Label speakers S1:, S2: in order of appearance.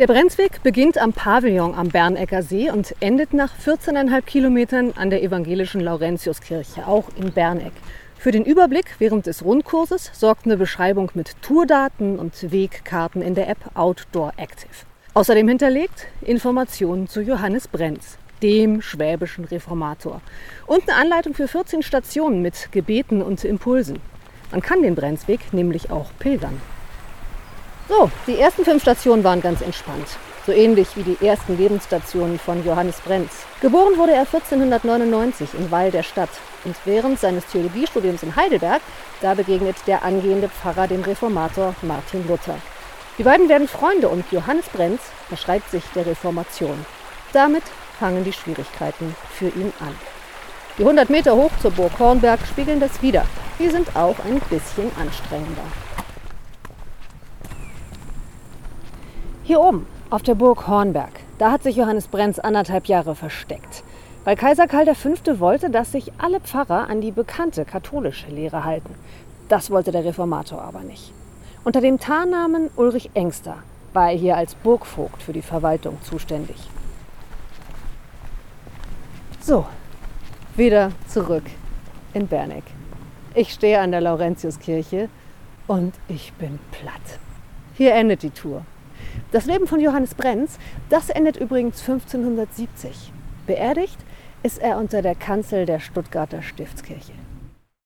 S1: Der Brenzweg beginnt am Pavillon am Bernecker See und endet nach 14,5 Kilometern an der evangelischen Laurentiuskirche, auch in Berneck. Für den Überblick während des Rundkurses sorgt eine Beschreibung mit Tourdaten und Wegkarten in der App Outdoor Active. Außerdem hinterlegt Informationen zu Johannes Brenz, dem schwäbischen Reformator. Und eine Anleitung für 14 Stationen mit Gebeten und Impulsen. Man kann den Brenzweg nämlich auch pilgern. So, die ersten fünf Stationen waren ganz entspannt. So ähnlich wie die ersten Lebensstationen von Johannes Brenz. Geboren wurde er 1499 in Weil der Stadt. Und während seines Theologiestudiums in Heidelberg, da begegnet der angehende Pfarrer dem Reformator Martin Luther. Die beiden werden Freunde und Johannes Brenz verschreibt sich der Reformation. Damit fangen die Schwierigkeiten für ihn an. Die 100 Meter hoch zur Burg Hornberg spiegeln das wieder. Die sind auch ein bisschen anstrengender. Hier oben, auf der Burg Hornberg, da hat sich Johannes Brenz anderthalb Jahre versteckt. Weil Kaiser Karl V. wollte, dass sich alle Pfarrer an die bekannte katholische Lehre halten. Das wollte der Reformator aber nicht. Unter dem Tarnnamen Ulrich Engster war er hier als Burgvogt für die Verwaltung zuständig. So, wieder zurück in Berneck. Ich stehe an der Laurentiuskirche und ich bin platt. Hier endet die Tour. Das Leben von Johannes Brenz, das endet übrigens 1570. Beerdigt ist er unter der Kanzel der Stuttgarter Stiftskirche.